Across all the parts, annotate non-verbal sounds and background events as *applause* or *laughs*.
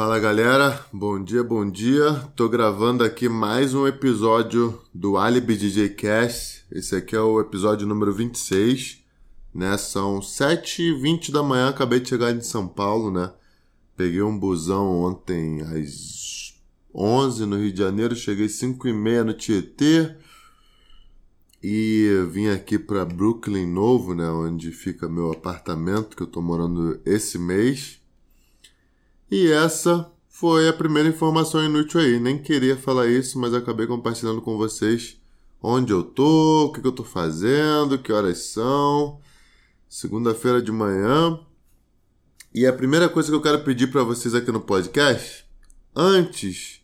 Fala galera, bom dia, bom dia. Tô gravando aqui mais um episódio do Alibi DJ Cast. Esse aqui é o episódio número 26, né? São 7h20 da manhã, acabei de chegar em São Paulo, né? Peguei um busão ontem às 11 no Rio de Janeiro, cheguei 5h30 no Tietê e vim aqui para Brooklyn Novo, né? Onde fica meu apartamento que eu tô morando esse mês. E essa foi a primeira informação inútil aí. Nem queria falar isso, mas acabei compartilhando com vocês onde eu tô, o que, eu tô fazendo, que horas são. Segunda-feira de manhã. E a primeira coisa que eu quero pedir para vocês aqui no podcast, antes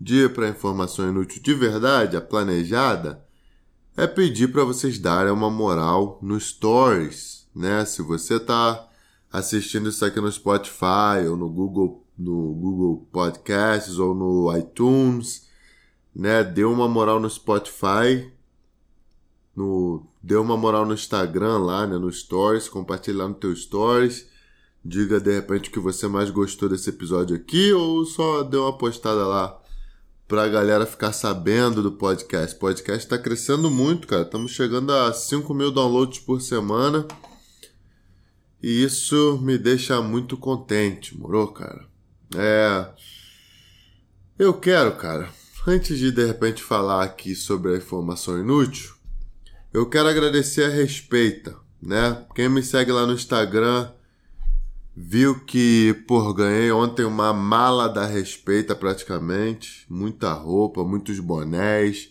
de ir para a informação inútil de verdade, a planejada, é pedir para vocês darem uma moral no Stories, né? Se você tá assistindo isso aqui no Spotify ou no Google, no Google Podcasts ou no iTunes, né? Deu uma moral no Spotify, no, deu uma moral no Instagram lá, né? No Stories, compartilha lá no teu Stories. Diga de repente o que você mais gostou desse episódio aqui ou só deu uma postada lá pra galera ficar sabendo do podcast. O podcast tá crescendo muito, cara. Estamos chegando a 5 mil downloads por semana. E isso me deixa muito contente, moro, cara? É. Eu quero, cara, antes de de repente falar aqui sobre a informação inútil, eu quero agradecer a Respeita, né? Quem me segue lá no Instagram viu que, por ganhei ontem uma mala da Respeita praticamente, muita roupa, muitos bonés.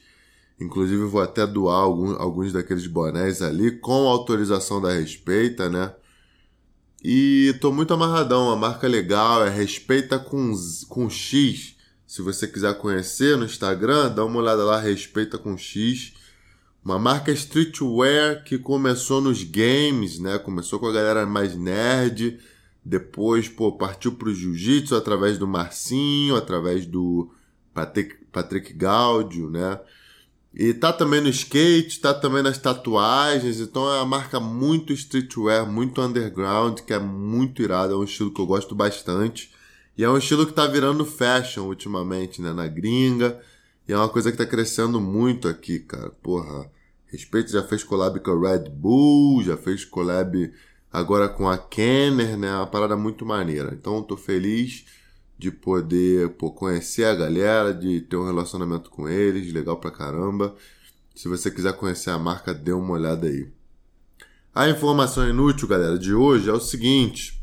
Inclusive vou até doar alguns, alguns daqueles bonés ali com autorização da Respeita, né? E tô muito amarradão, a marca legal, é Respeita com, com X. Se você quiser conhecer no Instagram, dá uma olhada lá, Respeita com X. Uma marca streetwear que começou nos games, né? Começou com a galera mais nerd. Depois, pô, partiu pro jiu-jitsu através do Marcinho, através do Patrick, Patrick Gaudio, né? E tá também no skate, tá também nas tatuagens, então é uma marca muito streetwear, muito underground, que é muito irado, é um estilo que eu gosto bastante. E é um estilo que tá virando fashion ultimamente, né, na gringa. E é uma coisa que tá crescendo muito aqui, cara. Porra, Respeito já fez collab com a Red Bull, já fez collab agora com a Kenner, né? É uma parada muito maneira. Então tô feliz de poder pô, conhecer a galera, de ter um relacionamento com eles, legal pra caramba. Se você quiser conhecer a marca, dê uma olhada aí. A informação inútil, galera, de hoje é o seguinte: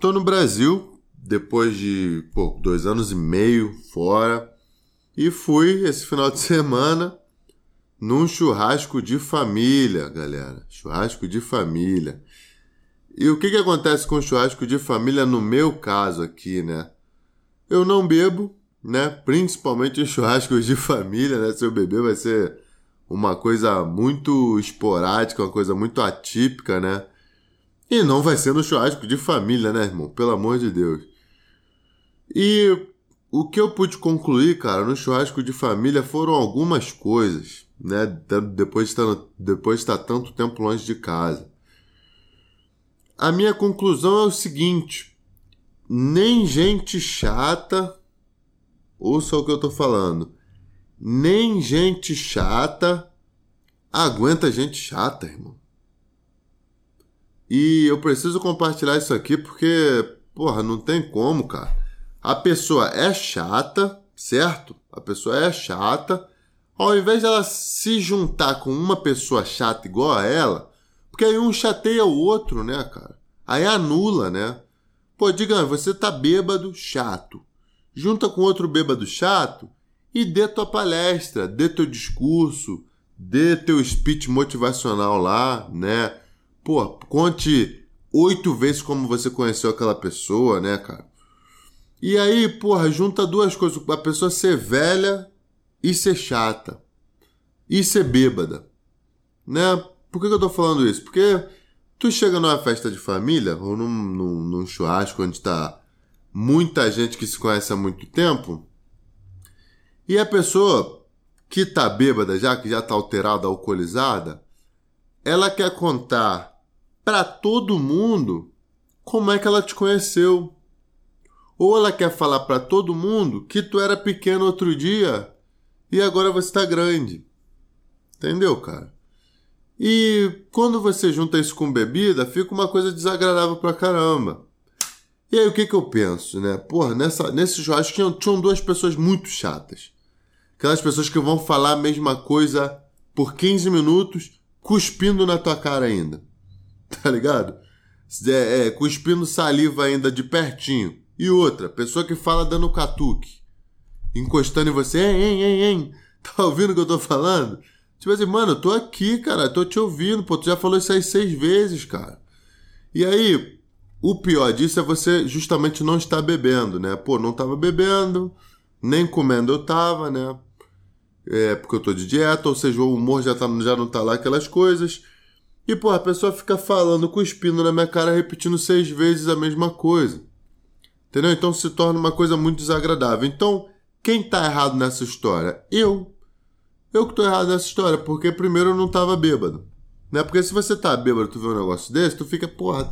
tô no Brasil depois de pô, dois anos e meio fora e fui esse final de *laughs* semana num churrasco de família, galera. Churrasco de família. E o que, que acontece com o churrasco de família no meu caso aqui, né? Eu não bebo, né? Principalmente em *laughs* churrascos de família, né? Se eu beber vai ser uma coisa muito esporádica, uma coisa muito atípica, né? E não vai ser no churrasco de família, né, irmão? Pelo amor de Deus. E o que eu pude concluir, cara, no churrasco de família foram algumas coisas, né? Depois de estar, depois de estar tanto tempo longe de casa. A minha conclusão é o seguinte: nem gente chata, ouça o que eu tô falando, nem gente chata aguenta gente chata, irmão. E eu preciso compartilhar isso aqui porque, porra, não tem como, cara. A pessoa é chata, certo? A pessoa é chata. Ao invés dela se juntar com uma pessoa chata igual a ela, porque aí um chateia o outro, né, cara? Aí anula, né? Pô, diga, você tá bêbado, chato. Junta com outro bêbado chato e dê tua palestra, dê teu discurso, dê teu speech motivacional lá, né? Pô, conte oito vezes como você conheceu aquela pessoa, né, cara? E aí, porra, junta duas coisas: a pessoa ser velha e ser chata. E ser bêbada. Né? Por que, que eu tô falando isso? Porque tu chega numa festa de família, ou num, num, num churrasco onde tá muita gente que se conhece há muito tempo, e a pessoa que tá bêbada já, que já tá alterada, alcoolizada, ela quer contar para todo mundo como é que ela te conheceu. Ou ela quer falar para todo mundo que tu era pequeno outro dia e agora você tá grande. Entendeu, cara? E quando você junta isso com bebida, fica uma coisa desagradável pra caramba. E aí o que que eu penso, né? Porra, nessa, nesse churrasco tinham, tinham duas pessoas muito chatas. Aquelas pessoas que vão falar a mesma coisa por 15 minutos, cuspindo na tua cara ainda. *laughs* Tá ligado? É, é, cuspindo saliva ainda de pertinho. E outra, pessoa que fala dando catuque. Encostando em você, hein, hein, hein. *laughs* Tá ouvindo o que eu tô falando? Tipo assim, mano, eu tô aqui, cara, tô te ouvindo, pô, tu já falou isso aí seis vezes, cara. E aí, o pior disso é você justamente não estar bebendo, né? Pô, não tava bebendo, nem comendo eu tava, né? É, porque eu tô de dieta, ou seja, o humor já, tá, já não tá lá aquelas coisas. E, pô, a pessoa fica falando, cuspindo na minha cara, repetindo seis vezes a mesma coisa. Entendeu? Então se torna uma coisa muito desagradável. Então, quem tá errado nessa história? Eu. Eu que tô errado nessa história, porque primeiro eu não tava bêbado. Né? Porque se você tá bêbado, tu vê um negócio desse, tu fica, porra,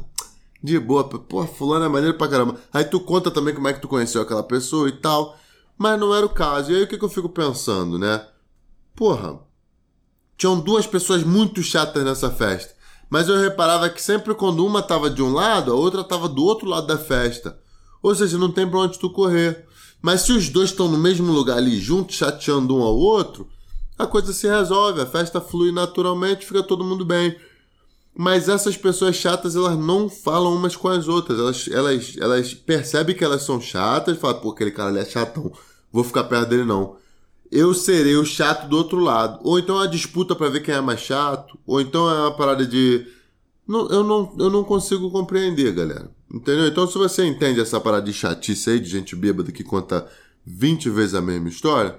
de boa, porra, fulano é maneiro pra caramba. Aí tu conta também como é que tu conheceu aquela pessoa e tal. Mas não era o caso. E aí o que, que eu fico pensando, né? Porra, tinham duas pessoas muito chatas nessa festa. Mas eu reparava que sempre quando uma tava de um lado, a outra tava do outro lado da festa. Ou seja, não tem pra onde tu correr. Mas se os dois estão no mesmo lugar ali, juntos, chateando um ao outro, a coisa se resolve, a festa flui naturalmente, fica todo mundo bem. Mas essas pessoas chatas, elas não falam umas com as outras. Elas, elas, elas percebem que elas são chatas, falam, pô, aquele cara ali é chatão, vou ficar perto dele não eu serei o chato do outro lado. Ou então é uma disputa para ver quem é mais chato. Ou então é uma parada de. Não, eu, não, eu não consigo compreender, galera. Entendeu? Então, se você entende essa parada de chatice aí, de gente bêbada que conta 20 vezes a mesma história,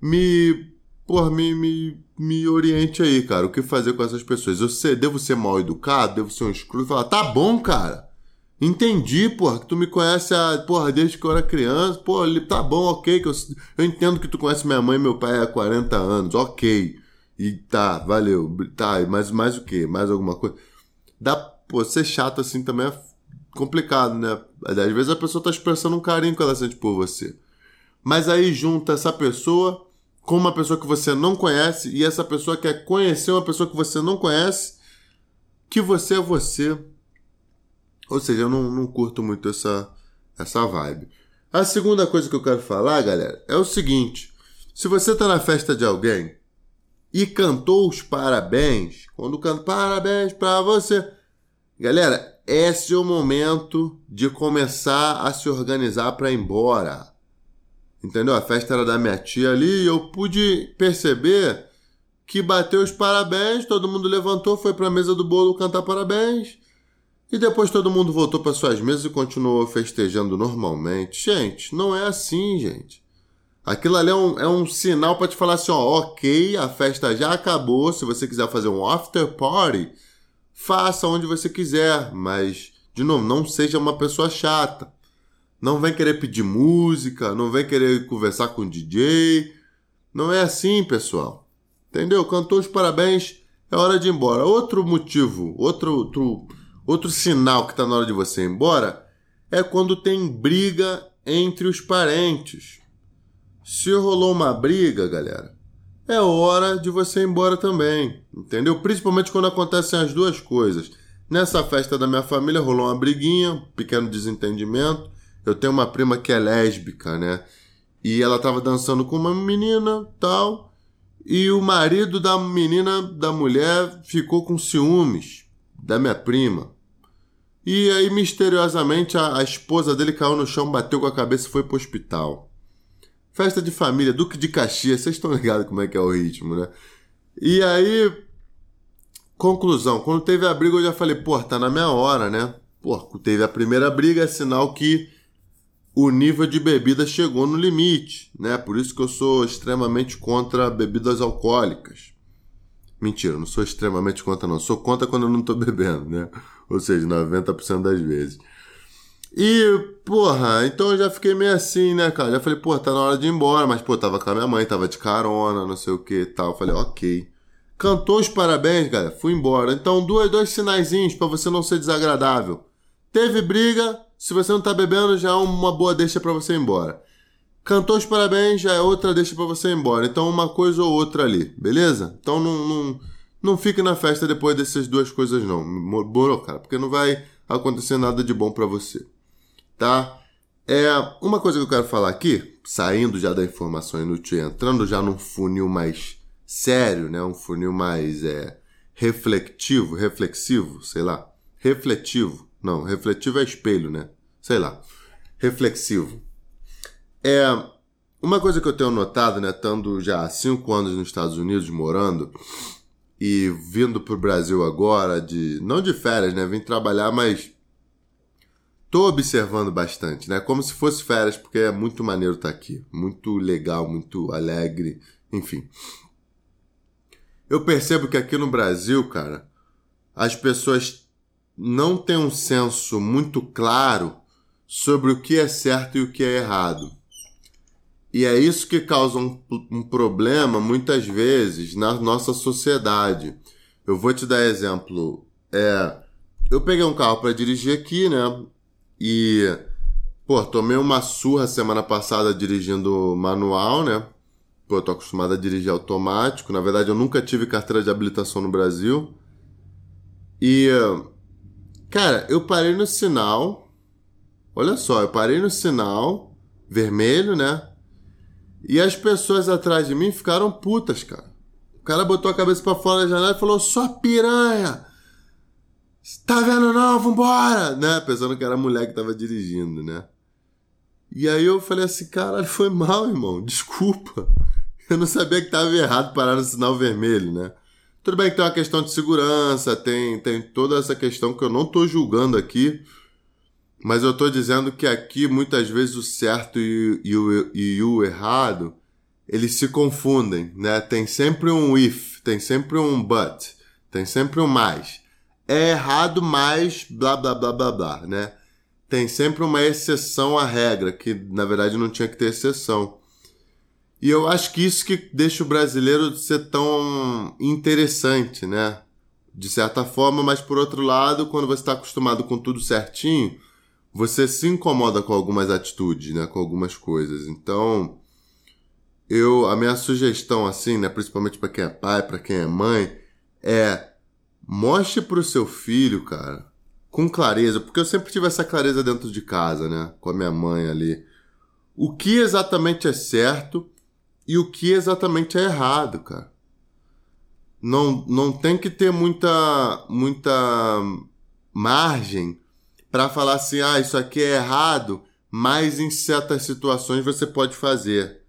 me. Porra, me, me, me oriente aí, cara. O que fazer com essas pessoas? Eu sei, devo ser mal educado, devo ser um escroto. Falar, tá bom, cara. Entendi, porra, que tu me conhece a, porra, desde que eu era criança. Pô, tá bom, ok. Que eu, eu entendo que tu conhece minha mãe e meu pai há 40 anos, ok. E tá, valeu. Tá, mas mais o quê? Mais alguma coisa? Dá, pô, ser chato assim também é complicado, né? Às vezes a pessoa tá expressando um carinho que ela sente por você. Mas aí junta essa pessoa com uma pessoa que você não conhece e essa pessoa quer conhecer uma pessoa que você não conhece, que você é você ou seja, eu não, não curto muito essa, essa vibe. A segunda coisa que eu quero falar, galera, é o seguinte: se você tá na festa de alguém e cantou os parabéns, quando canta parabéns para você, galera, esse é o momento de começar a se organizar para ir embora. Entendeu? A festa era da minha tia ali e eu pude perceber que bateu os parabéns, todo mundo levantou, foi para a mesa do bolo cantar parabéns. E depois todo mundo voltou para suas mesas e continuou festejando normalmente. Gente, não é assim, gente. Aquilo ali é um, é um sinal para te falar assim: ó, ok, a festa já acabou. Se você quiser fazer um after party, faça onde você quiser. Mas, de novo, não seja uma pessoa chata. Não vem querer pedir música, não vem querer conversar com o DJ. Não é assim, pessoal. Entendeu? Cantou os parabéns, é hora de ir embora. Outro motivo, outro, outro Outro sinal que está na hora de você ir embora é quando tem briga entre os parentes. Se rolou uma briga, galera, é hora de você ir embora também, entendeu? Principalmente quando acontecem as duas coisas. Nessa festa da minha família rolou uma briguinha, um pequeno desentendimento. Eu tenho uma prima que é lésbica, né? E ela estava dançando com uma menina, tal, e o marido da menina, da mulher, ficou com ciúmes da minha prima. E aí, misteriosamente, a, a, esposa dele caiu no chão, bateu com a cabeça e foi pro hospital. Festa de família, Duque de Caxias, vocês estão ligados como é que é o ritmo, né? E aí, conclusão, quando teve a briga eu já falei, pô, tá na minha hora, né? Pô, teve a primeira briga, é sinal que o nível de bebida chegou no limite, né? Por isso que eu sou extremamente contra bebidas alcoólicas. Mentira, não sou extremamente contra, não. Sou contra quando eu não tô *laughs* bebendo, né? Ou seja, 90% das vezes. E, porra, então eu já fiquei meio assim, né, cara? Já falei, pô, tá na hora de ir embora. Mas, pô, tava com a minha mãe, tava de carona, não sei o que e tal. falei, ok. Cantou os parabéns, galera, fui embora. Então, dois, dois sinaizinhos para você não ser desagradável. Teve briga, Se você não tá bebendo, já é uma boa deixa para você ir embora. Cantou os parabéns, já é outra deixa para você ir embora. Então, uma coisa ou outra ali, beleza? Então, não, não, não fique na festa depois dessas duas coisas, não. Morou, cara, porque não vai acontecer nada de bom para você. Tá? É, uma coisa que eu quero falar aqui, saindo já da informação inútil, entrando já num funil mais sério, né? Um funil mais é, reflexivo, sei lá. Refletivo. Não, refletivo é espelho, né? Sei lá. Reflexivo. É, uma coisa que eu tenho notado, né, estando já há cinco anos nos Estados Unidos morando e vindo para o Brasil agora, de não de férias, né, vim trabalhar, mas tô observando bastante, né, como se fosse férias, porque é muito maneiro estar tá aqui, muito legal, muito alegre, enfim. Eu percebo que aqui no Brasil, cara, as pessoas não têm um senso muito claro sobre o que é certo e o que é errado. E é isso que causa um, um problema muitas vezes na nossa sociedade. Eu vou te dar exemplo. É, eu peguei um carro para dirigir aqui, né? E pô, tomei uma surra semana passada dirigindo manual, né? Pô, eu tô acostumado a dirigir automático. Na verdade, eu nunca tive carteira de habilitação no Brasil. E cara, eu parei no sinal. Olha só, eu parei no sinal vermelho, né? E as pessoas atrás de mim ficaram putas, cara. O cara botou a cabeça para fora da janela e falou: só piranha! Tá vendo não? Vambora! Né? Pensando que era a mulher que tava dirigindo, né? E aí eu falei assim, caralho, foi mal, irmão. Desculpa. *laughs* Eu não sabia que tava errado parar no sinal vermelho, né? Tudo bem que tem uma questão de segurança, tem, tem toda essa questão que eu não tô julgando aqui. Mas eu estou dizendo que aqui muitas vezes o certo e, e, o, e o errado eles se confundem, né? Tem sempre um if, tem sempre um but, tem sempre um mais. É errado, mas blá blá blá blá blá, né? Tem sempre uma exceção à regra, que na verdade não tinha que ter exceção. E eu acho que isso que deixa o brasileiro ser tão interessante, né? De certa forma, mas por outro lado, quando você está acostumado com tudo certinho, você se incomoda com algumas atitudes, né, com algumas coisas. Então, eu a minha sugestão assim, né, principalmente para quem é pai, para quem é mãe, é mostre pro seu filho, cara, com clareza, porque eu sempre tive essa clareza dentro de casa, né, com a minha mãe ali, o que exatamente é certo e o que exatamente é errado, cara. Não, não tem que ter muita muita margem para falar assim, ah, isso aqui é errado, mas em certas situações você pode fazer,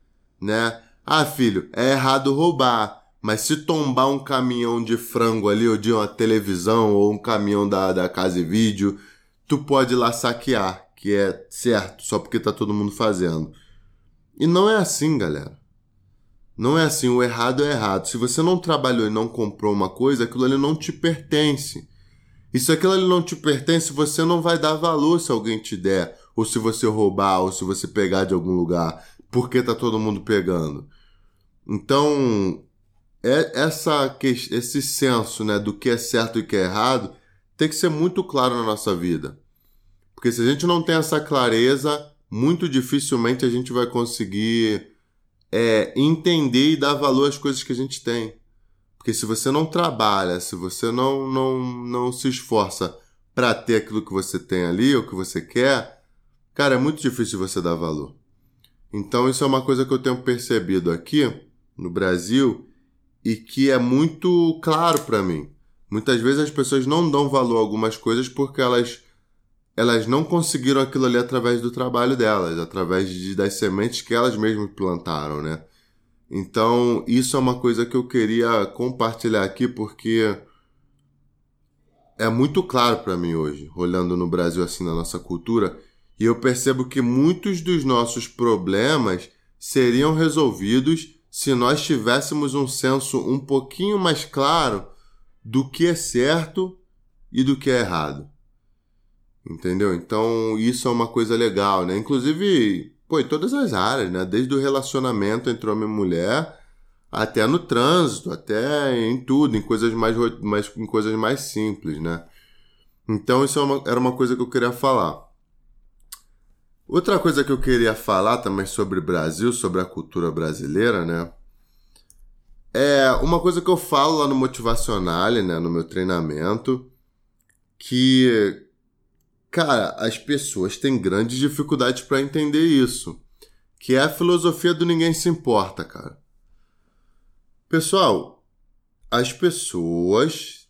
né? Ah, filho, é errado roubar, mas se tombar um caminhão de frango ali, ou de uma televisão, ou um caminhão da, da casa e vídeo, tu pode ir lá saquear, que é certo, só porque tá todo mundo fazendo. E não é assim, galera. Não é assim, o errado é errado. Se você não trabalhou e não comprou uma coisa, aquilo ali não te pertence. E se aquilo ali não te pertence, você não vai dar valor se alguém te der, ou se você roubar, ou se você pegar de algum lugar, porque tá todo mundo pegando. Então, é essa esse senso, né, do que é certo e que é errado, tem que ser muito claro na nossa vida. Porque se a gente não tem essa clareza, muito dificilmente a gente vai conseguir é, entender e dar valor às coisas que a gente tem. Porque se você não trabalha, se você não, não, não se esforça para ter aquilo que você tem ali, ou que você quer, cara, é muito difícil você dar valor. Então isso é uma coisa que eu tenho percebido aqui no Brasil e que é muito claro para mim. Muitas vezes as pessoas não dão valor a algumas coisas porque elas elas não conseguiram aquilo ali através do trabalho delas, através de, das sementes que elas mesmas plantaram, né? Então, isso é uma coisa que eu queria compartilhar aqui porque é muito claro para mim hoje, olhando no Brasil assim na nossa cultura, e eu percebo que muitos dos nossos problemas seriam resolvidos se nós tivéssemos um senso um pouquinho mais claro do que é certo e do que é errado. Entendeu? Então, isso é uma coisa legal, né? Inclusive, Pô, em todas as áreas, né? Desde o relacionamento entre homem e mulher até no trânsito, até em tudo, em coisas mais, mais, em coisas mais simples, né? Então isso é uma, era uma coisa que eu queria falar. Outra coisa que eu queria falar também sobre o Brasil, sobre a cultura brasileira, né? É uma coisa que eu falo lá no Motivacional, né, no meu treinamento, que cara, as pessoas têm grandes dificuldades para entender isso, que é a filosofia do ninguém se importa, cara. Pessoal, as pessoas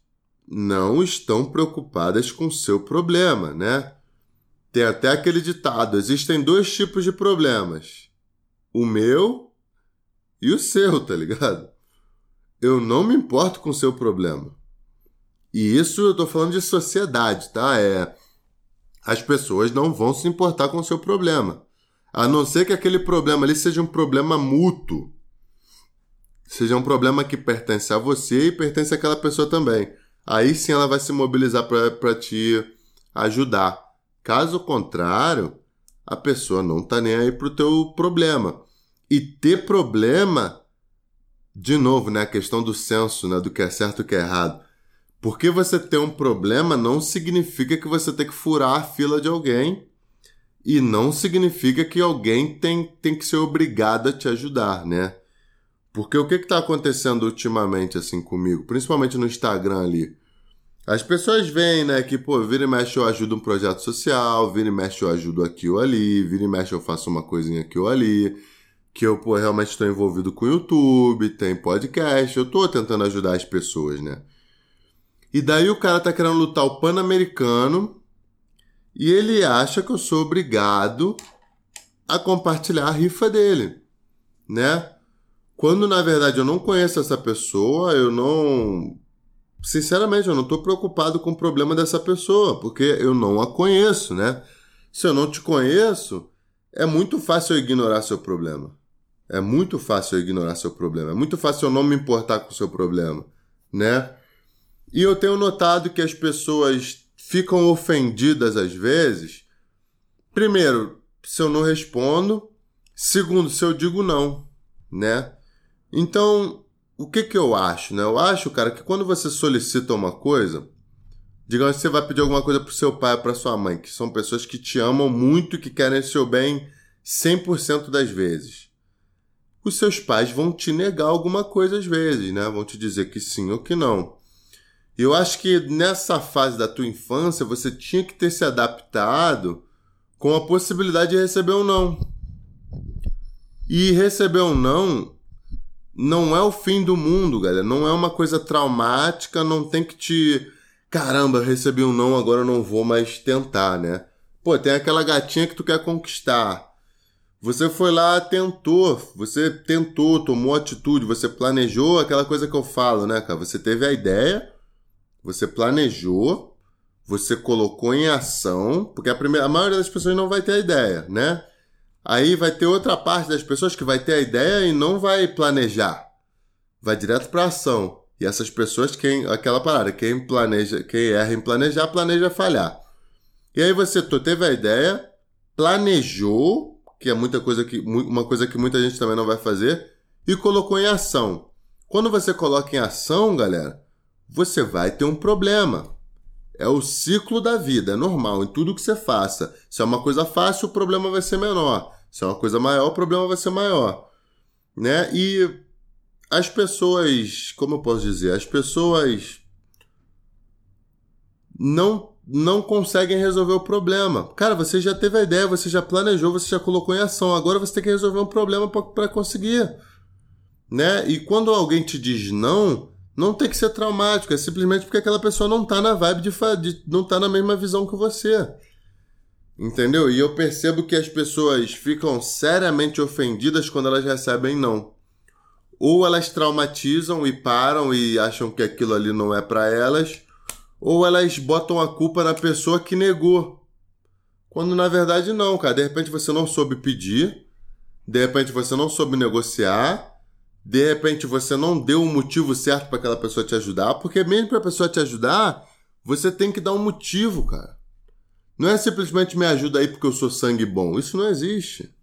não estão preocupadas com o seu problema, né? Tem até aquele ditado: existem dois tipos de problemas. O meu e o seu, tá ligado? Eu não me importo com o seu problema. E isso eu tô falando de sociedade, tá? É. As pessoas não vão se importar com o seu problema. A não ser que aquele problema ali seja um problema mútuo. Seja um problema que pertence a você e pertence àquela pessoa também. Aí sim ela vai se mobilizar para te ajudar. Caso contrário, a pessoa não tá nem aí pro teu problema. E ter problema, de novo, né, a questão do senso, né, do que é certo e o que é errado. Porque você ter um problema não significa que você tem que furar a fila de alguém e não significa que alguém tem, tem que ser obrigado a te ajudar, né? Porque o que está acontecendo ultimamente assim comigo, principalmente no Instagram ali? As pessoas veem, né, que, pô, vira e mexe eu ajudo um projeto social, vira e mexe eu ajudo aqui ou ali, vira e mexe eu faço uma coisinha aqui ou ali, que eu, pô, realmente estou envolvido com o YouTube, tem podcast, eu tô tentando ajudar as pessoas, né? E daí o cara tá querendo lutar o Pan-Americano e ele acha que eu sou obrigado a compartilhar a rifa dele, né? Quando na verdade eu não conheço essa pessoa, eu não sinceramente, eu não estou preocupado com o problema dessa pessoa, porque eu não a conheço, né? Se eu não te conheço, é muito fácil eu ignorar seu problema. É muito fácil eu ignorar seu problema. É muito fácil eu não me importar com o seu problema, né? E eu tenho notado que as pessoas ficam ofendidas às vezes. Primeiro, se eu não respondo. Segundo, se eu digo não, né? Então, o que, que eu acho, né? Eu acho, cara, que quando você solicita uma coisa, digamos que você vai pedir alguma coisa pro seu pai ou pra sua mãe, que são pessoas que te amam muito e que querem seu bem 100% das vezes. Os seus pais vão te negar alguma coisa às vezes, né? Vão te dizer que sim ou que não. Eu acho que nessa fase da tua infância você tinha que ter se adaptado com a possibilidade de receber um não. E receber um não não é o fim do mundo, galera. Não é uma coisa traumática, não tem que te. Caramba, recebi um não, agora eu não vou mais tentar, né? Pô, tem aquela gatinha que tu quer conquistar. Você foi lá, tentou, você tentou, tomou atitude, você planejou aquela coisa que eu falo, né, cara? Você teve a ideia, você planejou, você colocou em ação, porque a, primeira, a maioria das pessoas não vai ter a ideia, né? Aí vai ter outra parte das pessoas que vai ter a ideia e não vai planejar. Vai direto para ação. E essas pessoas, quem aquela parada, quem planeja, quem erra em planejar, planeja falhar. E aí você teve a ideia, planejou, que é muita coisa que uma coisa que muita gente também não vai fazer, e colocou em ação. Quando você coloca em ação, galera, você vai ter um problema. É o ciclo da vida, é normal em tudo que você faça. Se é uma coisa fácil, o problema vai ser menor. Se é uma coisa maior, o problema vai ser maior. Né? E as pessoas, como eu posso dizer, as pessoas não não conseguem resolver o problema. Cara, você já teve a ideia, você já planejou, você já colocou em ação. Agora você tem que resolver um problema para conseguir. Né? E quando alguém te diz não, não tem que ser traumático, é simplesmente porque aquela pessoa não tá na vibe de, de não tá na mesma visão que você. Entendeu? E eu percebo que as pessoas ficam seriamente ofendidas quando elas recebem não. Ou elas traumatizam e param e acham que aquilo ali não é para elas, ou elas botam a culpa na pessoa que negou. Quando na verdade não, cara. De repente você não soube pedir, de repente você não soube negociar, de repente você não deu o um motivo certo para aquela pessoa te ajudar, porque mesmo para a pessoa te ajudar, você tem que dar um motivo, cara. Não é simplesmente me ajuda aí porque eu sou sangue bom. Isso não existe.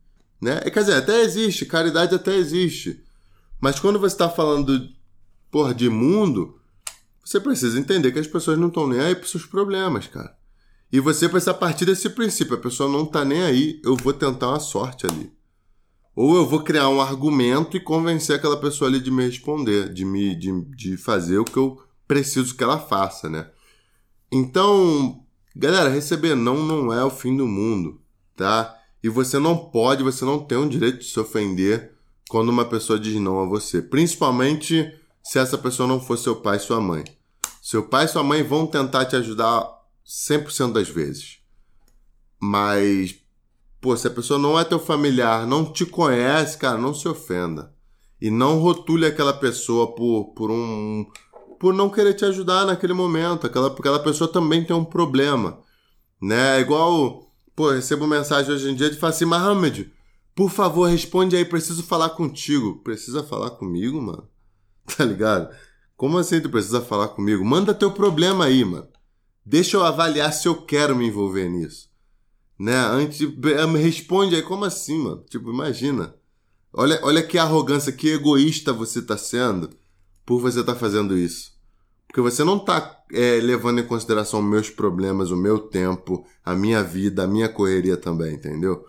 Né? Quer dizer, até existe, caridade até existe. Mas quando você está falando porra, de mundo, você precisa entender que as pessoas não estão nem aí para seus problemas, cara. E você precisa partir desse princípio. A pessoa não tá nem aí, eu vou tentar uma sorte ali. Ou eu vou criar um argumento e convencer aquela pessoa ali de me responder, de me de, de fazer o que eu preciso que ela faça, né? Então, galera, receber não não é o fim do mundo, tá? E você não pode, você não tem o direito de se ofender quando uma pessoa diz não a você. Principalmente se essa pessoa não for seu pai e sua mãe. Seu pai e sua mãe vão tentar te ajudar 100% das vezes. Mas, pô, se a pessoa não é teu familiar, não te conhece, cara, não se ofenda. E não rotule aquela pessoa por, por um. por não querer te ajudar naquele momento. Aquela, aquela pessoa também tem um problema. Né? É igual. Pô, recebo mensagem hoje em dia de falar assim, Mohamed, por favor, responde aí, preciso falar contigo. Precisa falar comigo, mano? *laughs* Tá ligado? Como assim tu precisa falar comigo? Manda teu problema aí, mano. Deixa eu avaliar se eu quero me envolver nisso. Né? Antes, me responde aí, como assim, mano? Tipo, imagina. Olha, olha que arrogância, que egoísta você tá sendo por você tá fazendo isso. Porque você não tá é, levando em consideração meus problemas, o meu tempo, a minha vida, a minha correria também, entendeu?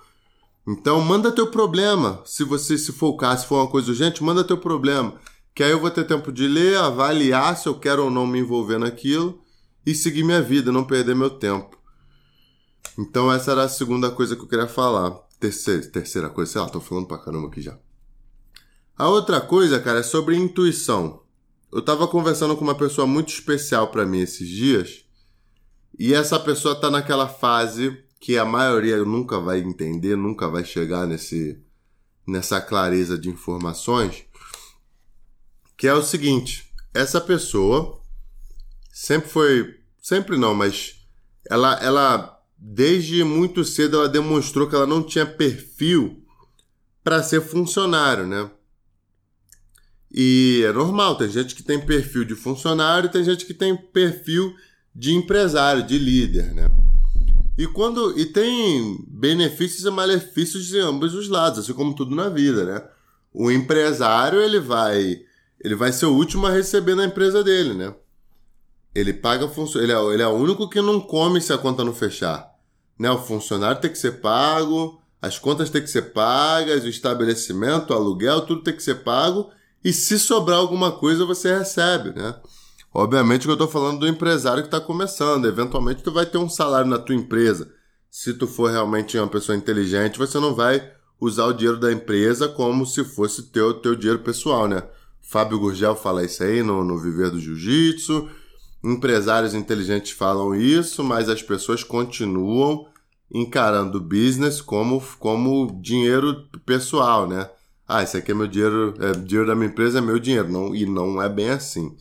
Então manda teu problema. Se você se for se for uma coisa urgente, manda teu problema. Que aí eu vou ter tempo de ler, avaliar se eu quero ou não me envolver naquilo e seguir minha vida, não perder meu tempo. Então essa era a segunda coisa que eu queria falar. Terceira, terceira coisa, sei lá, tô falando pra caramba aqui já. A outra coisa, cara, é sobre intuição. Eu tava conversando com uma pessoa muito especial para mim esses dias, e essa pessoa tá naquela fase que a maioria nunca vai entender, nunca vai chegar nesse nessa clareza de informações, que é o seguinte, essa pessoa sempre foi, sempre não, mas ela ela desde muito cedo ela demonstrou que ela não tinha perfil para ser funcionário, né? E é normal, tem gente que tem perfil de funcionário, tem gente que tem perfil de empresário, de líder, né? E quando e tem benefícios e malefícios de ambos os lados, assim como tudo na vida, né? O empresário, ele vai ele vai ser o último a receber na empresa dele, né? Ele paga ele é, ele é o único que não come se a conta não fechar, né? O funcionário tem que ser pago, as contas têm que ser pagas, o estabelecimento, o aluguel, tudo tem que ser pago, e se sobrar alguma coisa você recebe, né? Obviamente que eu estou falando do empresário que está começando. Eventualmente tu vai ter um salário na tua empresa. Se tu for realmente uma pessoa inteligente, você não vai usar o dinheiro da empresa como se fosse teu teu dinheiro pessoal, né? Fábio Gurgel fala isso aí no, no Viver do Jiu-Jitsu. Empresários inteligentes falam isso, mas as pessoas continuam encarando o business como, como dinheiro pessoal, né? Ah, esse aqui é meu dinheiro, é dinheiro da minha empresa, é meu dinheiro. Não, e não é bem assim.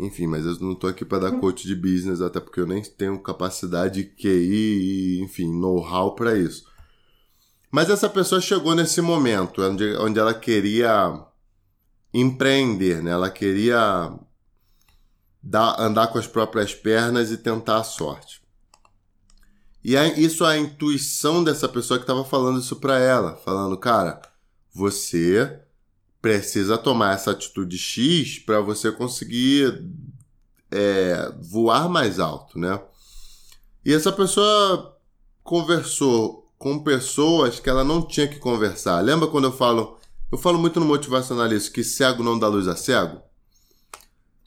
Enfim, mas eu não tô aqui para dar uhum. coach de business, até porque eu nem tenho capacidade, QI e, enfim, know-how para isso. Mas essa pessoa chegou nesse momento onde, onde ela queria empreender, né? Ela queria dar, andar com as próprias pernas e tentar a sorte. E isso é a intuição dessa pessoa que estava falando isso para ela, falando, cara, você precisa tomar essa atitude X para você conseguir é, voar mais alto, né? E essa pessoa conversou com pessoas que ela não tinha que conversar. Lembra quando eu falo, eu falo muito no motivacionalista que cego não dá luz a cego?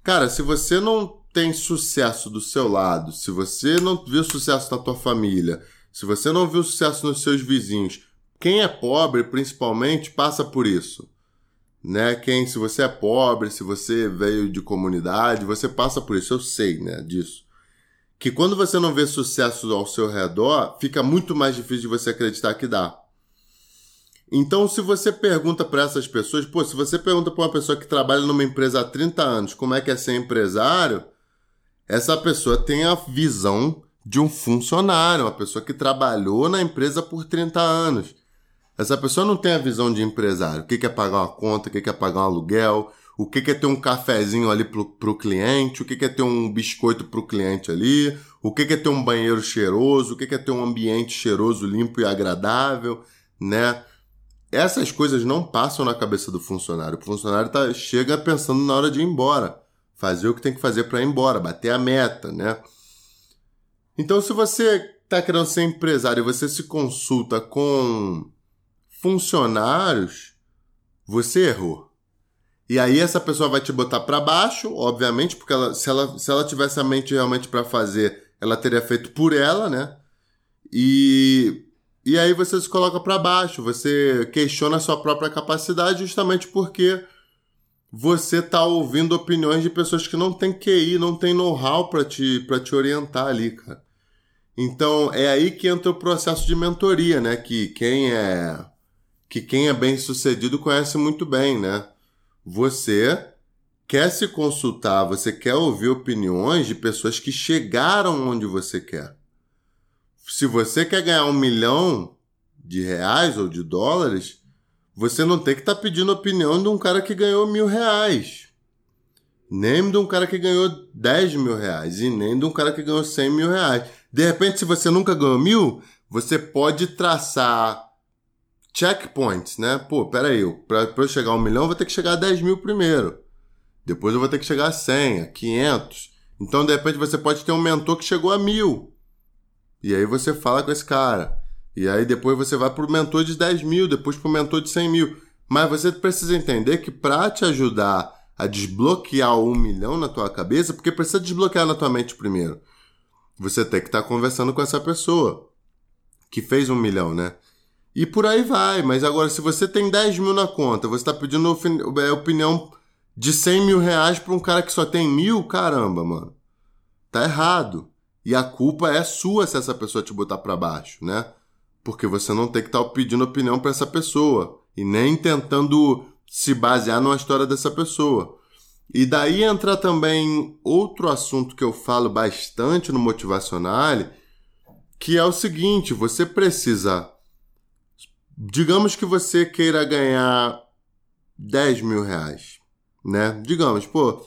Cara, se você não tem sucesso do seu lado, se você não viu sucesso na tua família, se você não viu sucesso nos seus vizinhos, quem é pobre principalmente passa por isso né? Quem, se você é pobre, se você veio de comunidade, você passa por isso, eu sei, né, disso. Que quando você não vê sucesso ao seu redor, fica muito mais difícil de você acreditar que dá. Então, se você pergunta para essas pessoas, pô, se você pergunta para uma pessoa que trabalha numa empresa há 30 anos como é que é ser empresário, essa pessoa tem a visão de um funcionário, uma pessoa que trabalhou na empresa por 30 anos. Essa pessoa não tem a visão de empresário. O que é pagar uma conta, o que é pagar um aluguel, o que é ter um cafezinho ali pro, pro cliente, o que é ter um biscoito pro cliente ali, o que é ter um banheiro cheiroso, o que é ter um ambiente cheiroso, limpo e agradável, né? Essas coisas não passam na cabeça do funcionário. O funcionário tá, chega pensando na hora de ir embora, fazer o que tem que fazer para ir embora, bater a meta, né? Então, se você está querendo ser empresário e você se consulta com funcionários, você errou. E aí essa pessoa vai te botar para baixo, obviamente, porque ela, se, ela, se ela tivesse a mente realmente para fazer, ela teria feito por ela, né? E, e aí você se coloca para baixo, você questiona a sua própria capacidade justamente porque você está ouvindo opiniões de pessoas que não têm QI, não têm know-how para te, te orientar ali, cara. Então é aí que entra o processo de mentoria, né? Que quem é que quem é bem sucedido conhece muito bem, né? Você quer se consultar, você quer ouvir opiniões de pessoas que chegaram onde você quer. Se você quer ganhar um milhão de reais ou de dólares, você não tem que estar tá pedindo opinião de um cara que ganhou mil reais. Nem de um cara que ganhou 10 mil reais. E nem de um cara que ganhou 100 mil reais. De repente, se você nunca ganhou mil, você pode traçar checkpoints, né? Pô, pra, pra eu chegar a um milhão, eu vou ter que chegar a 10 mil primeiro. Depois eu vou ter que chegar a 100, a 500. Então, de repente, você pode ter um mentor que chegou a mil. E aí você fala com esse cara. E aí depois você vai para o mentor de 10 mil, depois para o mentor de 100 mil. Mas você precisa entender que para te ajudar a desbloquear um milhão na tua cabeça, porque precisa desbloquear na tua mente primeiro. Você tem que estar tá conversando com essa pessoa que fez um milhão, né? E por aí vai. Mas agora, se você tem 10 mil na conta, você está pedindo é, opinião de 100 mil reais para um cara que só tem mil, caramba, mano. Tá errado. E a culpa é sua se essa pessoa te botar para baixo, né? Porque você não tem que estar tá pedindo opinião para essa pessoa e nem tentando se basear numa história dessa pessoa. E daí entra também outro assunto que eu falo bastante no Motivacional, que é o seguinte: você precisa. Digamos que você queira ganhar 10 mil reais, né? Digamos, pô,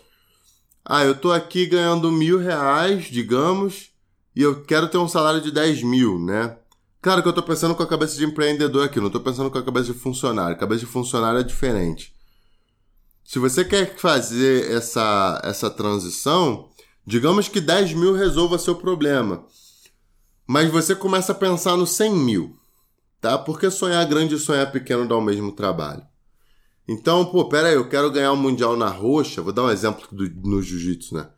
ah, eu tô aqui ganhando mil reais, digamos, e eu quero ter um salário de 10 mil, né? Claro que eu estou pensando com a cabeça de empreendedor aqui, não estou pensando com a cabeça de funcionário. A cabeça de funcionário é diferente. Se você quer fazer essa, essa transição, digamos que 10 mil resolva seu problema. Mas você começa a pensar no 100 mil, tá? Porque sonhar grande e sonhar pequeno dá o mesmo trabalho. Então, pô, pera aí, eu quero ganhar o um Mundial na roxa. Vou dar um exemplo do, no jiu-jitsu, né?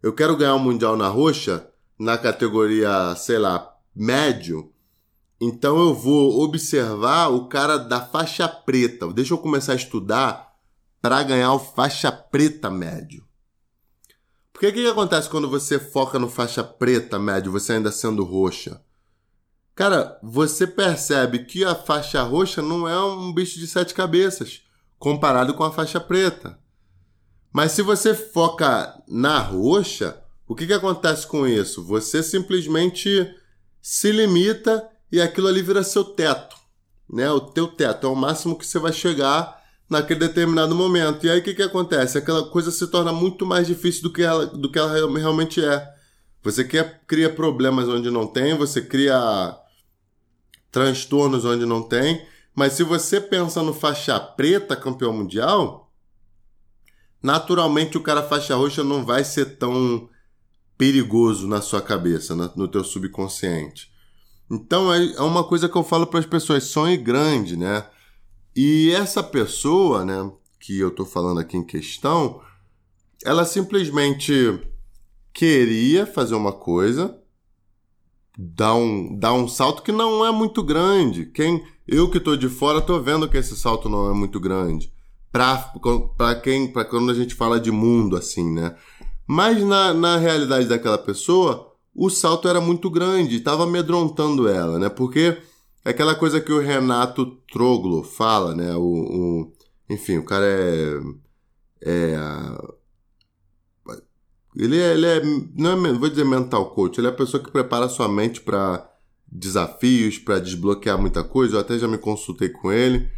Eu quero ganhar o um Mundial na roxa na categoria, sei lá, médio então eu vou observar o cara da faixa preta. Deixa eu começar a estudar para ganhar o faixa preta médio. Porque o que, que acontece quando você foca no faixa preta médio, você ainda sendo roxa? Cara, você percebe que a faixa roxa não é um bicho de sete cabeças comparado com a faixa preta. Mas se você foca na roxa, o que, que acontece com isso? Você simplesmente se limita e aquilo ali vira seu teto, né? O teu teto é o máximo que você vai chegar naquele determinado momento. E aí o que, que acontece? Aquela coisa se torna muito mais difícil do que ela, do que ela realmente é. Você quer, cria problemas onde não tem, você cria transtornos onde não tem, mas se você pensa no faixa preta campeão mundial, naturalmente o cara faixa roxa não vai ser tão perigoso na sua cabeça, no teu subconsciente. Então é, é uma coisa que eu falo para as pessoas: sonhe grande, né? E essa pessoa, né, que eu estou falando aqui em questão, ela simplesmente queria fazer uma coisa, dar um, dar um salto que não é muito grande. Quem eu que estou de fora estou vendo que esse salto não é muito grande. Para quem, para quando a gente fala de mundo assim, né? Mas na, na realidade daquela pessoa, o salto era muito grande, estava amedrontando ela, né? Porque é aquela coisa que o Renato Troglo fala, né? O, o enfim, o cara é. é ele é, ele é. Não é, vou dizer mental coach, ele é a pessoa que prepara sua mente para desafios, para desbloquear muita coisa. Eu até já me consultei com ele.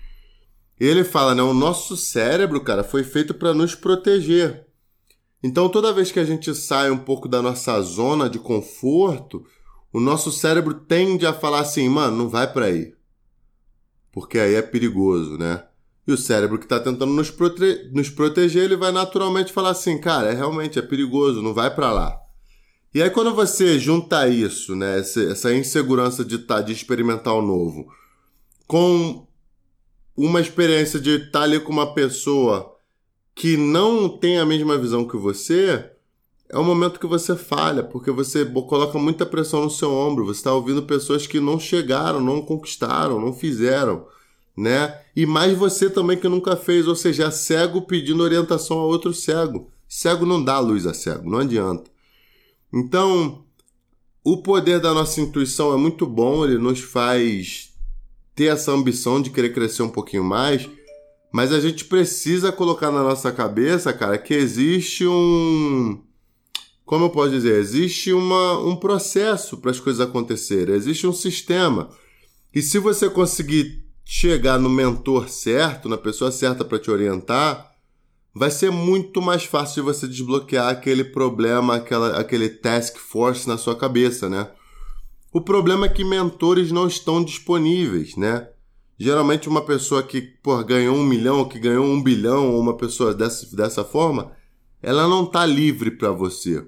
Ele fala, né? O nosso cérebro, cara, foi feito para nos proteger. Então, toda vez que a gente sai um pouco da nossa zona de conforto, o nosso cérebro tende a falar assim, mano, não vai para aí. Porque aí é perigoso, né? E o cérebro que está tentando nos, prote nos proteger, ele vai naturalmente falar assim, cara, é realmente é perigoso, não vai para lá. E aí quando você junta isso, né, essa insegurança de tá, de experimentar o novo, com uma experiência de estar tá ali com uma pessoa que não tem a mesma visão que você, é um momento que você falha, porque você coloca muita pressão no seu ombro. Você está ouvindo pessoas que não chegaram, não conquistaram, não fizeram, né? E mais você também que nunca fez, ou seja, é cego pedindo orientação a outro cego. Cego não dá luz a cego, não adianta. Então, o poder da nossa intuição é muito bom, ele nos faz ter essa ambição de querer crescer um pouquinho mais, mas a gente precisa colocar na nossa cabeça, cara, que existe um como eu posso dizer, existe uma, um processo para as coisas acontecerem, existe um sistema. E se você conseguir chegar no mentor certo, na pessoa certa para te orientar, vai ser muito mais fácil de você desbloquear aquele problema, aquela, aquele task force na sua cabeça, né? O problema é que mentores não estão disponíveis, né? Geralmente uma pessoa que por, ganhou um milhão, que ganhou um bilhão, ou uma pessoa dessa, dessa forma, ela não está livre para você.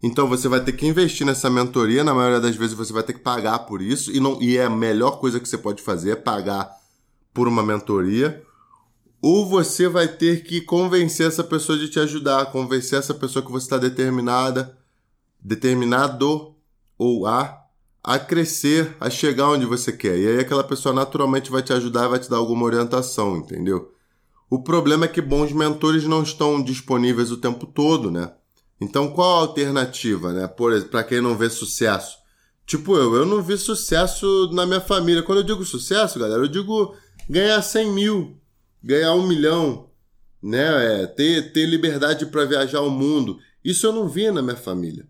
Então você vai ter que investir nessa mentoria, na maioria das vezes você vai ter que pagar por isso, e, não, e é a melhor coisa que você pode fazer é pagar por uma mentoria. Ou você vai ter que convencer essa pessoa de te ajudar, convencer essa pessoa que você está determinada, determinado ou a, a crescer, a chegar onde você quer. E aí aquela pessoa naturalmente vai te ajudar vai te dar alguma orientação, entendeu? O problema é que bons mentores não estão disponíveis o tempo todo, né? Então, qual a alternativa, né? Para quem não vê sucesso. Tipo eu, eu não vi sucesso na minha família. Quando eu digo sucesso, galera, eu digo ganhar 100 mil, ganhar um milhão, né? É, ter, ter liberdade para viajar o mundo. Isso eu não vi na minha família.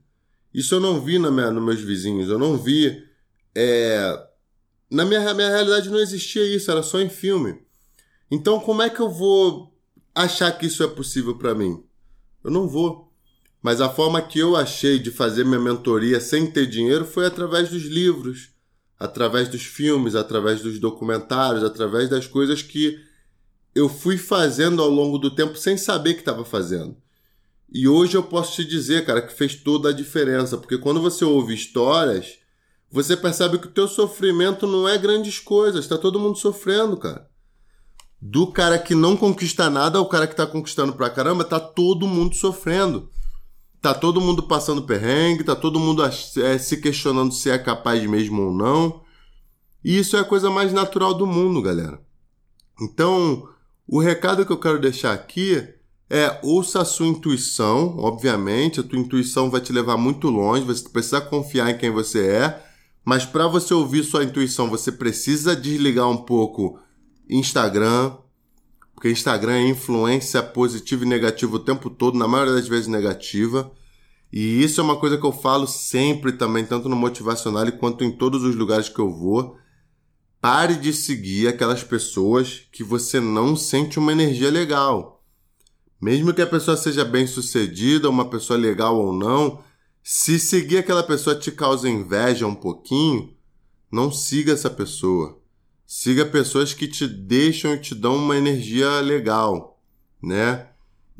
Isso eu não vi na minha, nos meus vizinhos. Eu não vi. É... Na minha, minha realidade não existia isso, era só em filme. Então, como é que eu vou achar que isso é possível para mim? Eu não vou. Mas a forma que eu achei de fazer minha mentoria sem ter dinheiro foi através dos livros, através dos filmes, através dos documentários, através das coisas que eu fui fazendo ao longo do tempo sem saber que estava fazendo. E hoje eu posso te dizer, cara, que fez toda a diferença, porque quando você ouve histórias, você percebe que o teu sofrimento não é grandes coisas, está todo mundo sofrendo, cara. Do cara que não conquista nada ao cara que está conquistando pra caramba, tá todo mundo sofrendo. Tá todo mundo passando perrengue, tá todo mundo é, se questionando se é capaz mesmo ou não. E isso é a coisa mais natural do mundo, galera. Então, o recado que eu quero deixar aqui é ouça a sua intuição, obviamente, a tua intuição vai te levar muito longe, você precisa confiar em quem você é, mas para você ouvir sua intuição, você precisa desligar um pouco Instagram, porque Instagram é influência positiva e negativa o tempo todo, na maioria das vezes negativa. E isso é uma coisa que eu falo sempre também, tanto no motivacional quanto em todos os lugares que eu vou. Pare de seguir aquelas pessoas que você não sente uma energia legal. Mesmo que a pessoa seja bem sucedida, uma pessoa legal ou não, se seguir aquela pessoa te causa inveja um pouquinho, não siga essa pessoa. Siga pessoas que te deixam e te dão uma energia legal, né?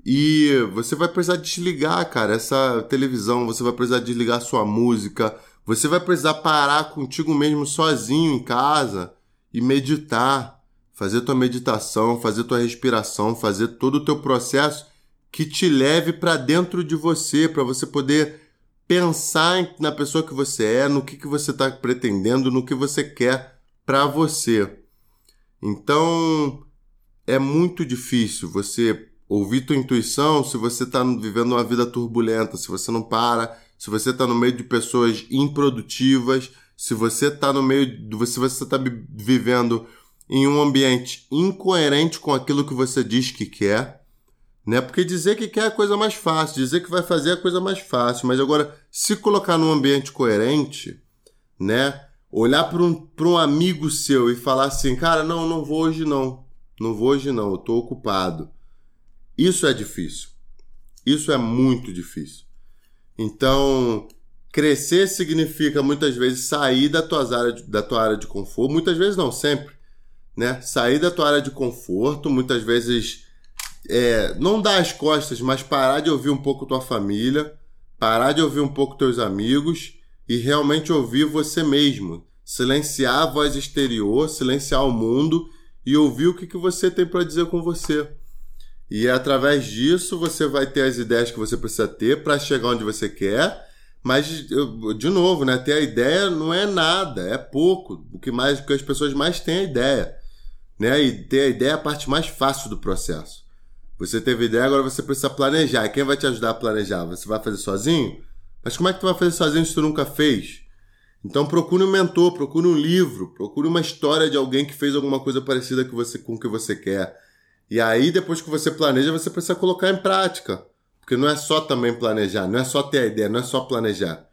E você vai precisar desligar, cara, essa televisão, você vai precisar desligar sua música, você vai precisar parar contigo mesmo sozinho em casa e meditar, fazer tua meditação, fazer tua respiração, fazer todo o teu processo que te leve para dentro de você, para você poder pensar na pessoa que você é, no que, que você está pretendendo, no que você quer para você. Então é muito difícil você ouvir tua intuição se você está vivendo uma vida turbulenta, se você não para, se você está no meio de pessoas improdutivas, se você está no meio, se você está vivendo em um ambiente incoerente com aquilo que você diz que quer, né? Porque dizer que quer é a coisa mais fácil, dizer que vai fazer é a coisa mais fácil, mas agora se colocar num ambiente coerente, né? olhar para um, um amigo seu e falar assim, cara, não, não vou hoje não. Não vou hoje não, eu tô ocupado. Isso é difícil. Isso é muito difícil. Então, crescer significa muitas vezes sair da tua área de, da tua área de conforto, muitas vezes não, sempre, né? Sair da tua área de conforto, muitas vezes é, não dar as costas, mas parar de ouvir um pouco tua família, parar de ouvir um pouco teus amigos e realmente ouvir você mesmo. Silenciar a voz exterior, silenciar o mundo e ouvir o que, que você tem para dizer com você. E através disso você vai ter as ideias que você precisa ter para chegar onde você quer. Mas, de novo, né? Ter a ideia não é nada, é pouco. O que mais que as pessoas mais têm é a ideia. Né? E ter a ideia é a parte mais fácil do processo. Você teve ideia, agora você precisa planejar. E quem vai te ajudar a planejar? Você vai fazer sozinho? Mas como é que tu vai fazer sozinho se tu nunca fez? Então procure um mentor, procure um livro, procure uma história de alguém que fez alguma coisa parecida com, você, com o que você quer. E aí, depois que você planeja, você precisa colocar em prática. Porque não é só também planejar, não é só ter a ideia, não é só planejar.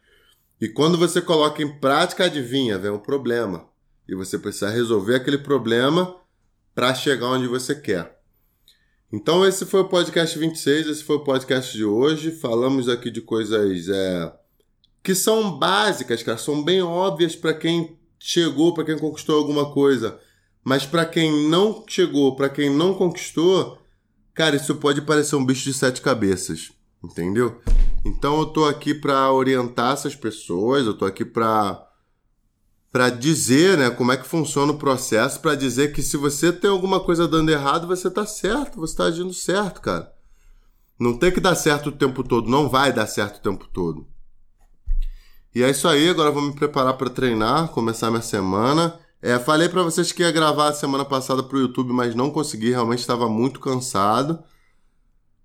E quando você coloca em prática, adivinha, vem um problema. E você precisa resolver aquele problema para chegar onde você quer. Então esse foi o podcast 26, esse foi o podcast de hoje. Falamos aqui de coisas é, que são básicas, cara, são bem óbvias para quem chegou, para quem conquistou alguma coisa. Mas para quem não chegou, para quem não conquistou, cara, isso pode parecer um bicho de sete cabeças, entendeu? Então eu tô aqui para orientar essas pessoas, eu tô aqui para para dizer, né, como é que funciona o processo, para dizer que se você tem alguma coisa dando errado, você tá certo, você tá agindo certo, cara. Não tem que dar certo o tempo todo, não vai dar certo o tempo todo. E é isso aí, agora vou me preparar para treinar, começar minha semana. É, falei para vocês que ia gravar a semana passada pro YouTube, mas não consegui, realmente estava muito cansado.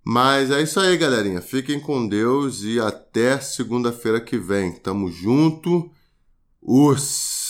Mas é isso aí, galerinha. Fiquem com Deus e até segunda-feira que vem. Tamo junto. Us!